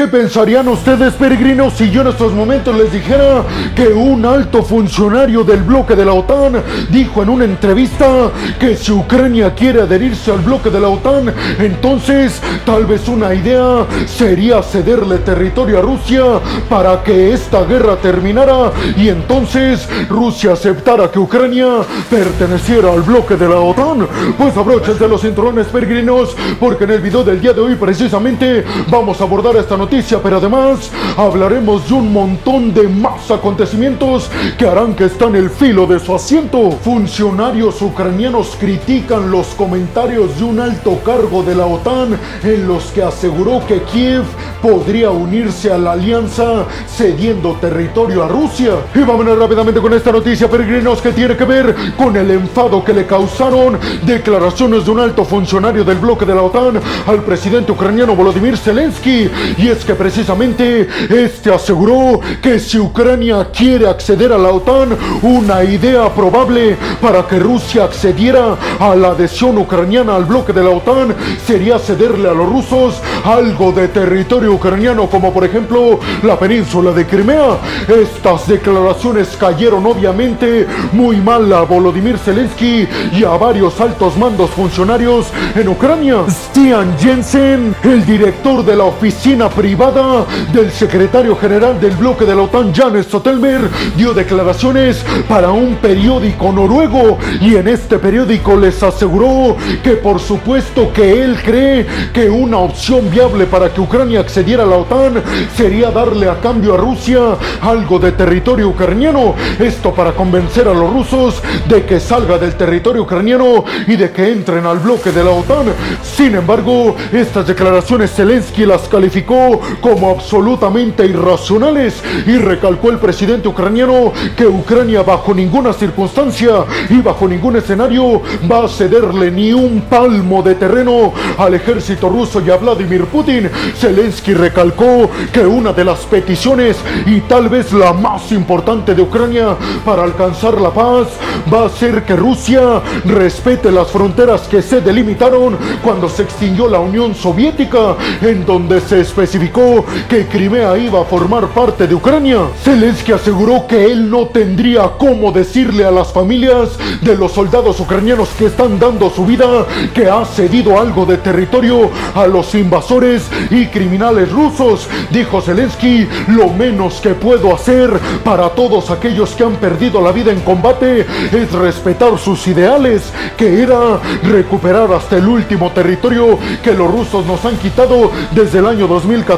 ¿Qué pensarían ustedes, peregrinos, si yo en estos momentos les dijera que un alto funcionario del bloque de la OTAN dijo en una entrevista que si Ucrania quiere adherirse al bloque de la OTAN, entonces tal vez una idea sería cederle territorio a Rusia para que esta guerra terminara y entonces Rusia aceptara que Ucrania perteneciera al bloque de la OTAN? Pues abróchense los cinturones peregrinos porque en el video del día de hoy precisamente vamos a abordar esta noticia, pero además hablaremos de un montón de más acontecimientos que harán que está en el filo de su asiento. Funcionarios ucranianos critican los comentarios de un alto cargo de la OTAN en los que aseguró que Kiev podría unirse a la alianza cediendo territorio a Rusia. Y vámonos rápidamente con esta noticia, peregrinos, que tiene que ver con el enfado que le causaron declaraciones de un alto funcionario del bloque de la OTAN al presidente ucraniano Volodymyr Zelensky. Y es que precisamente este aseguró que si Ucrania quiere acceder a la OTAN, una idea probable para que Rusia accediera a la adhesión ucraniana al bloque de la OTAN sería cederle a los rusos algo de territorio ucraniano, como por ejemplo la península de Crimea. Estas declaraciones cayeron obviamente muy mal a Volodymyr Zelensky y a varios altos mandos funcionarios en Ucrania. Stian Jensen, el director de la oficina privada del secretario general del bloque de la OTAN, Jan Stoltenberg, dio declaraciones para un periódico noruego y en este periódico les aseguró que por supuesto que él cree que una opción viable para que Ucrania accediera a la OTAN sería darle a cambio a Rusia algo de territorio ucraniano. Esto para convencer a los rusos de que salga del territorio ucraniano y de que entren al bloque de la OTAN. Sin embargo, estas declaraciones Zelensky las calificó como absolutamente irracionales y recalcó el presidente ucraniano que Ucrania bajo ninguna circunstancia y bajo ningún escenario va a cederle ni un palmo de terreno al ejército ruso y a Vladimir Putin. Zelensky recalcó que una de las peticiones y tal vez la más importante de Ucrania para alcanzar la paz va a ser que Rusia respete las fronteras que se delimitaron cuando se extinguió la Unión Soviética, en donde se especificó que Crimea iba a formar parte de Ucrania. Zelensky aseguró que él no tendría cómo decirle a las familias de los soldados ucranianos que están dando su vida que ha cedido algo de territorio a los invasores y criminales rusos. Dijo Zelensky, lo menos que puedo hacer para todos aquellos que han perdido la vida en combate es respetar sus ideales, que era recuperar hasta el último territorio que los rusos nos han quitado desde el año 2014,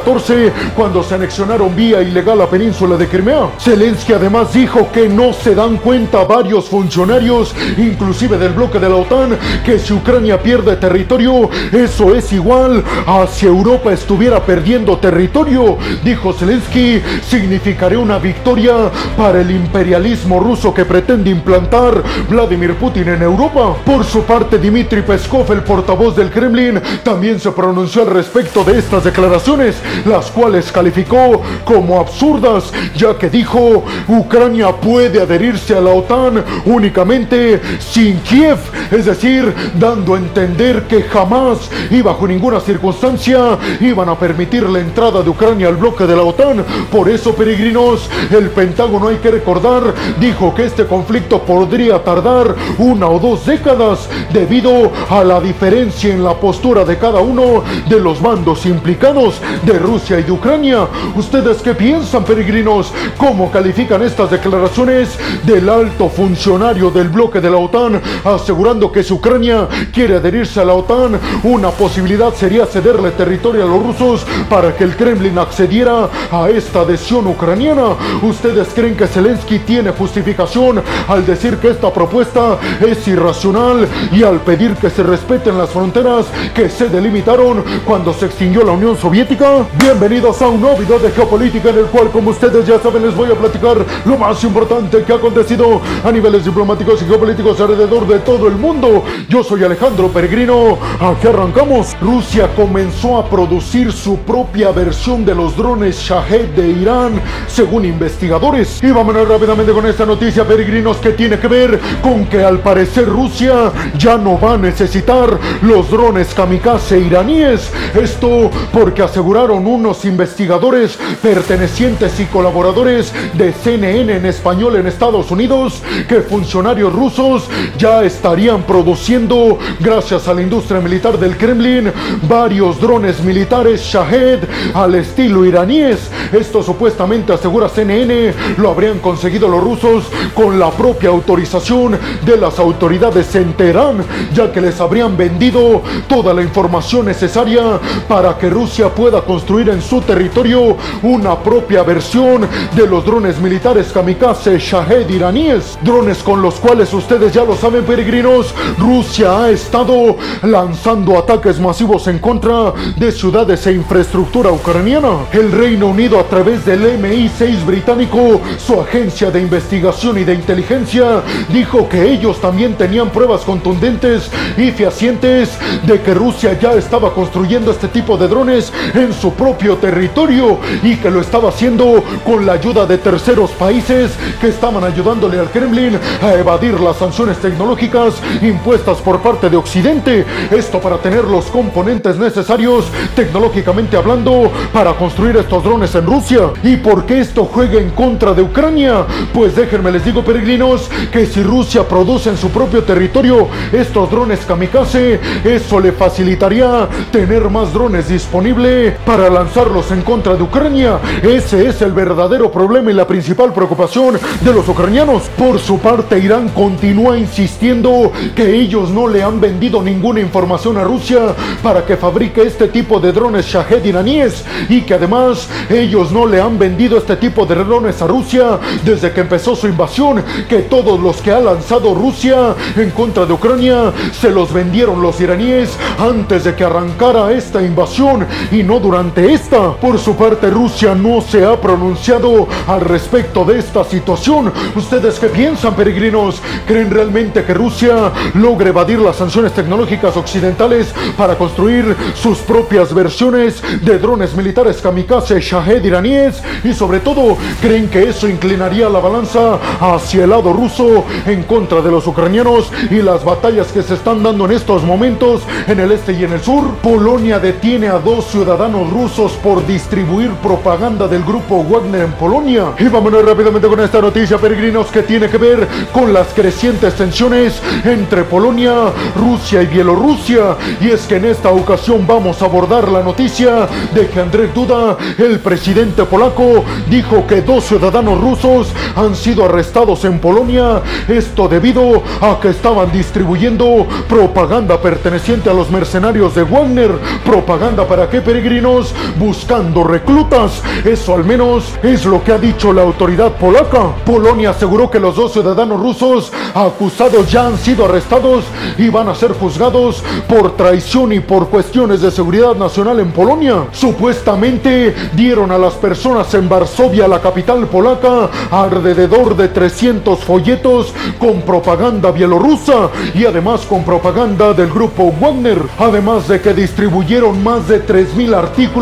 cuando se anexionaron vía ilegal la península de Crimea. Zelensky además dijo que no se dan cuenta varios funcionarios, inclusive del bloque de la OTAN, que si Ucrania pierde territorio, eso es igual a si Europa estuviera perdiendo territorio. Dijo Zelensky, significaría una victoria para el imperialismo ruso que pretende implantar Vladimir Putin en Europa. Por su parte, Dmitry Peskov, el portavoz del Kremlin, también se pronunció al respecto de estas declaraciones, las cuales calificó como absurdas, ya que dijo, Ucrania puede adherirse a la OTAN únicamente sin Kiev, es decir, dando a entender que jamás y bajo ninguna circunstancia iban a permitir la entrada de Ucrania al bloque de la OTAN. Por eso, peregrinos, el Pentágono hay que recordar, dijo que este conflicto podría tardar una o dos décadas debido a la diferencia en la postura de cada uno de los bandos implicados Rusia y de Ucrania. ¿Ustedes qué piensan, peregrinos? ¿Cómo califican estas declaraciones del alto funcionario del bloque de la OTAN asegurando que si Ucrania quiere adherirse a la OTAN, una posibilidad sería cederle territorio a los rusos para que el Kremlin accediera a esta adhesión ucraniana? ¿Ustedes creen que Zelensky tiene justificación al decir que esta propuesta es irracional y al pedir que se respeten las fronteras que se delimitaron cuando se extinguió la Unión Soviética? Bienvenidos a un nuevo video de geopolítica en el cual, como ustedes ya saben, les voy a platicar lo más importante que ha acontecido a niveles diplomáticos y geopolíticos alrededor de todo el mundo. Yo soy Alejandro Peregrino. Aquí arrancamos. Rusia comenzó a producir su propia versión de los drones Shahed de Irán, según investigadores. Y vámonos rápidamente con esta noticia, peregrinos, que tiene que ver con que al parecer Rusia ya no va a necesitar los drones kamikaze iraníes. Esto porque aseguraron informaron unos investigadores pertenecientes y colaboradores de CNN en español en Estados Unidos que funcionarios rusos ya estarían produciendo, gracias a la industria militar del Kremlin, varios drones militares Shahed al estilo iraníes. Esto supuestamente asegura CNN lo habrían conseguido los rusos con la propia autorización de las autoridades en Teherán, ya que les habrían vendido toda la información necesaria para que Rusia pueda construir en su territorio una propia versión de los drones militares kamikaze Shahed iraníes, drones con los cuales ustedes ya lo saben peregrinos, Rusia ha estado lanzando ataques masivos en contra de ciudades e infraestructura ucraniana. El Reino Unido a través del MI6 británico, su agencia de investigación y de inteligencia, dijo que ellos también tenían pruebas contundentes y fehacientes de que Rusia ya estaba construyendo este tipo de drones en su propio territorio y que lo estaba haciendo con la ayuda de terceros países que estaban ayudándole al Kremlin a evadir las sanciones tecnológicas impuestas por parte de Occidente. Esto para tener los componentes necesarios tecnológicamente hablando para construir estos drones en Rusia. ¿Y por qué esto juega en contra de Ucrania? Pues déjenme les digo peregrinos que si Rusia produce en su propio territorio estos drones kamikaze, eso le facilitaría tener más drones disponibles para lanzarlos en contra de Ucrania. Ese es el verdadero problema y la principal preocupación de los ucranianos. Por su parte, Irán continúa insistiendo que ellos no le han vendido ninguna información a Rusia para que fabrique este tipo de drones Shahed iraníes y que además ellos no le han vendido este tipo de drones a Rusia desde que empezó su invasión, que todos los que ha lanzado Rusia en contra de Ucrania se los vendieron los iraníes antes de que arrancara esta invasión y no durante esta. Por su parte, Rusia no se ha pronunciado al respecto de esta situación. ¿Ustedes qué piensan, peregrinos? ¿Creen realmente que Rusia logre evadir las sanciones tecnológicas occidentales para construir sus propias versiones de drones militares kamikaze Shahed iraníes? Y sobre todo, ¿creen que eso inclinaría la balanza hacia el lado ruso en contra de los ucranianos y las batallas que se están dando en estos momentos en el este y en el sur? Polonia detiene a dos ciudadanos rusos por distribuir propaganda del grupo Wagner en Polonia. Y vámonos rápidamente con esta noticia, peregrinos, que tiene que ver con las crecientes tensiones entre Polonia, Rusia y Bielorrusia. Y es que en esta ocasión vamos a abordar la noticia de que Andrzej Duda, el presidente polaco, dijo que dos ciudadanos rusos han sido arrestados en Polonia. Esto debido a que estaban distribuyendo propaganda perteneciente a los mercenarios de Wagner. ¿Propaganda para qué, peregrinos? Buscando reclutas. Eso al menos es lo que ha dicho la autoridad polaca. Polonia aseguró que los dos ciudadanos rusos acusados ya han sido arrestados y van a ser juzgados por traición y por cuestiones de seguridad nacional en Polonia. Supuestamente dieron a las personas en Varsovia, la capital polaca, alrededor de 300 folletos con propaganda bielorrusa y además con propaganda del grupo Wagner. Además de que distribuyeron más de 3.000 artículos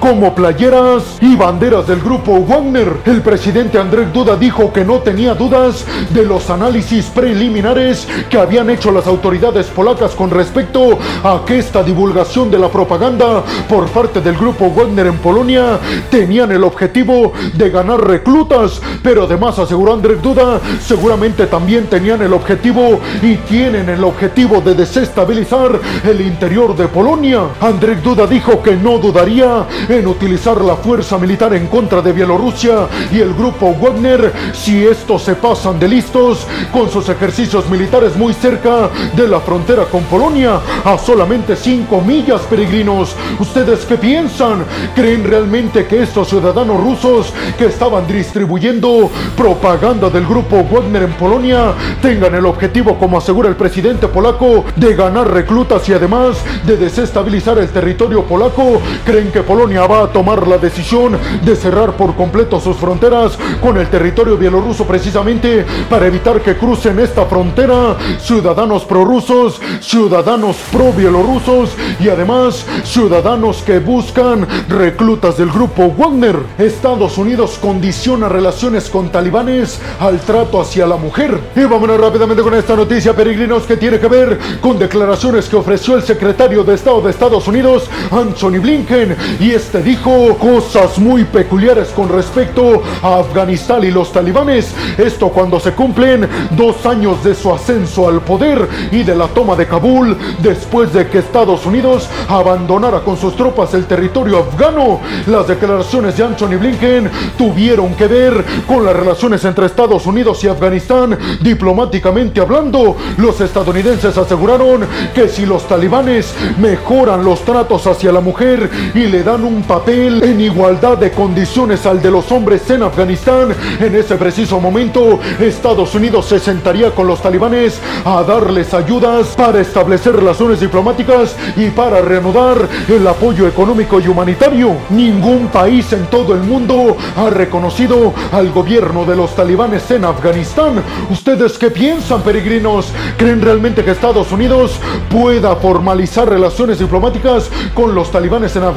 como playeras y banderas del grupo Wagner. El presidente Andrzej Duda dijo que no tenía dudas de los análisis preliminares que habían hecho las autoridades polacas con respecto a que esta divulgación de la propaganda por parte del grupo Wagner en Polonia tenían el objetivo de ganar reclutas, pero además aseguró Andrzej Duda, seguramente también tenían el objetivo y tienen el objetivo de desestabilizar el interior de Polonia. Andrzej Duda dijo que no dudaría en utilizar la fuerza militar en contra de Bielorrusia y el grupo Wagner si estos se pasan de listos con sus ejercicios militares muy cerca de la frontera con Polonia, a solamente 5 millas peregrinos. ¿Ustedes qué piensan? ¿Creen realmente que estos ciudadanos rusos que estaban distribuyendo propaganda del grupo Wagner en Polonia tengan el objetivo, como asegura el presidente polaco, de ganar reclutas y además de desestabilizar el territorio polaco? ¿Creen que Polonia va a tomar la decisión de cerrar por completo sus fronteras con el territorio bielorruso precisamente para evitar que crucen esta frontera ciudadanos prorrusos, ciudadanos pro-bielorrusos y además ciudadanos que buscan reclutas del grupo Wagner? Estados Unidos condiciona relaciones con talibanes al trato hacia la mujer. Y vámonos rápidamente con esta noticia, peregrinos, que tiene que ver con declaraciones que ofreció el secretario de Estado de Estados Unidos, Anthony Blinken, Y este dijo cosas muy peculiares con respecto a Afganistán y los talibanes. Esto cuando se cumplen dos años de su ascenso al poder y de la toma de Kabul después de que Estados Unidos abandonara con sus tropas el territorio afgano. Las declaraciones de Anthony Blinken tuvieron que ver con las relaciones entre Estados Unidos y Afganistán diplomáticamente hablando. Los estadounidenses aseguraron que si los talibanes mejoran los tratos hacia la mujer y le dan un papel en igualdad de condiciones al de los hombres en Afganistán, en ese preciso momento Estados Unidos se sentaría con los talibanes a darles ayudas para establecer relaciones diplomáticas y para reanudar el apoyo económico y humanitario. Ningún país en todo el mundo ha reconocido al gobierno de los talibanes en Afganistán. ¿Ustedes qué piensan, peregrinos? ¿Creen realmente que Estados Unidos pueda formalizar relaciones diplomáticas con los talibanes en Afganistán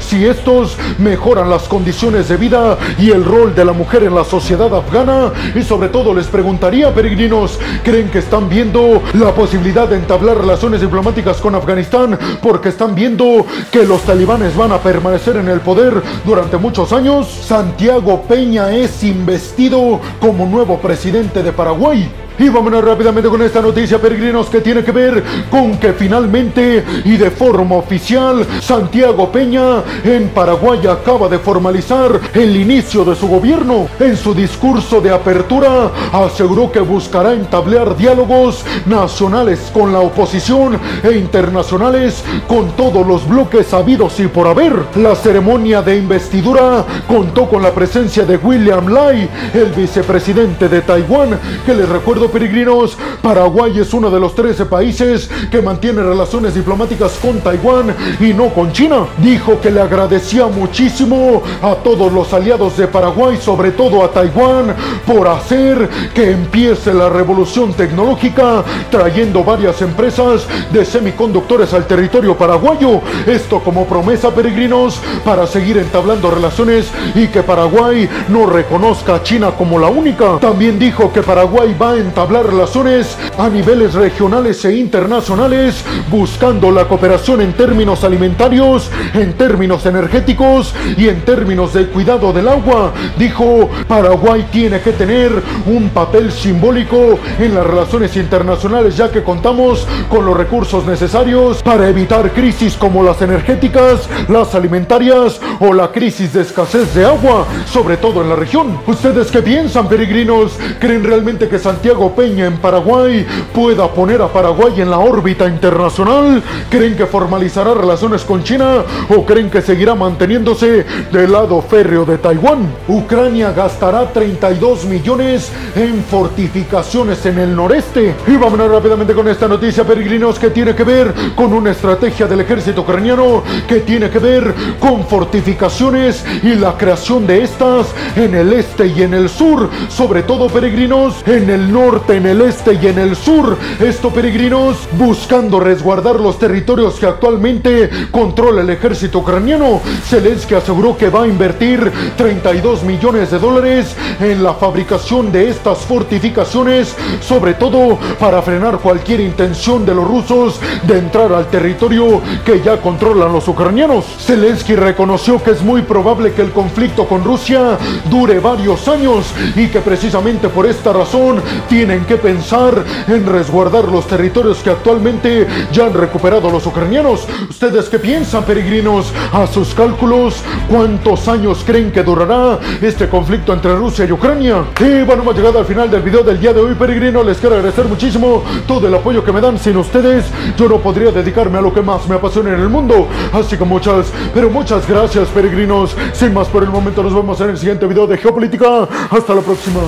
si estos mejoran las condiciones de vida y el rol de la mujer en la sociedad afgana? Y sobre todo les preguntaría, peregrinos, ¿creen que están viendo la posibilidad de entablar relaciones diplomáticas con Afganistán porque están viendo que los talibanes van a permanecer en el poder durante muchos años? Santiago Peña es investido como nuevo presidente de Paraguay. Y vámonos rápidamente con esta noticia, peregrinos, que tiene que ver con que finalmente y de forma oficial, Santiago Peña en Paraguay acaba de formalizar el inicio de su gobierno. En su discurso de apertura, aseguró que buscará entablar diálogos nacionales con la oposición e internacionales con todos los bloques habidos y por haber. La ceremonia de investidura contó con la presencia de William Lai, el vicepresidente de Taiwán, que les recuerdo peregrinos, Paraguay es uno de los 13 países que mantiene relaciones diplomáticas con Taiwán y no con China. Dijo que le agradecía muchísimo a todos los aliados de Paraguay, sobre todo a Taiwán, por hacer que empiece la revolución tecnológica, trayendo varias empresas de semiconductores al territorio paraguayo. Esto como promesa, peregrinos, para seguir entablando relaciones y que Paraguay no reconozca a China como la única. También dijo que Paraguay va a entablar relaciones a niveles regionales e internacionales, buscando la cooperación en términos alimentarios, en términos energéticos y en términos de cuidado del agua. Dijo, Paraguay tiene que tener un papel simbólico en las relaciones internacionales ya que contamos con los recursos necesarios para evitar crisis como las energéticas, las alimentarias o la crisis de escasez de agua, sobre todo en la región. ¿Ustedes qué piensan, peregrinos? ¿Creen realmente que Santiago Peña en Paraguay pueda poner a Paraguay en la órbita internacional? ¿Creen que formalizará relaciones con China o creen que seguirá manteniéndose del lado férreo de Taiwán? Ucrania gastará 32 millones en fortificaciones en el noreste. Y vámonos rápidamente con esta noticia, peregrinos, que tiene que ver con una estrategia del ejército ucraniano que tiene que ver con fortificaciones y la creación de estas en el este y en el sur, sobre todo peregrinos en el norte, en el este y en el sur. Esto peregrinos buscando resguardar los territorios que actualmente controla el ejército ucraniano. Zelensky aseguró que va a invertir 32 millones de dólares en la fabricación de estas fortificaciones, sobre todo para frenar cualquier intención de los rusos de entrar al territorio que ya controlan los ucranianos. Zelensky reconoció que es muy probable que el conflicto con Rusia dure varios años y que precisamente por esta razón tienen que pensar en resguardar los territorios que actualmente ya han recuperado los ucranianos. ¿Ustedes qué piensan, peregrinos? A sus cálculos, ¿cuántos años creen que durará este conflicto entre Rusia y Ucrania? Y bueno, hemos llegado al final del video del día de hoy, peregrinos. Les quiero agradecer muchísimo todo el apoyo que me dan. Sin ustedes, yo no podría dedicarme a lo que más me apasiona en el mundo. Así que muchas, pero muchas gracias, peregrinos. Sin más por el momento, nos vemos en el siguiente video de Geopolítica. Hasta la próxima.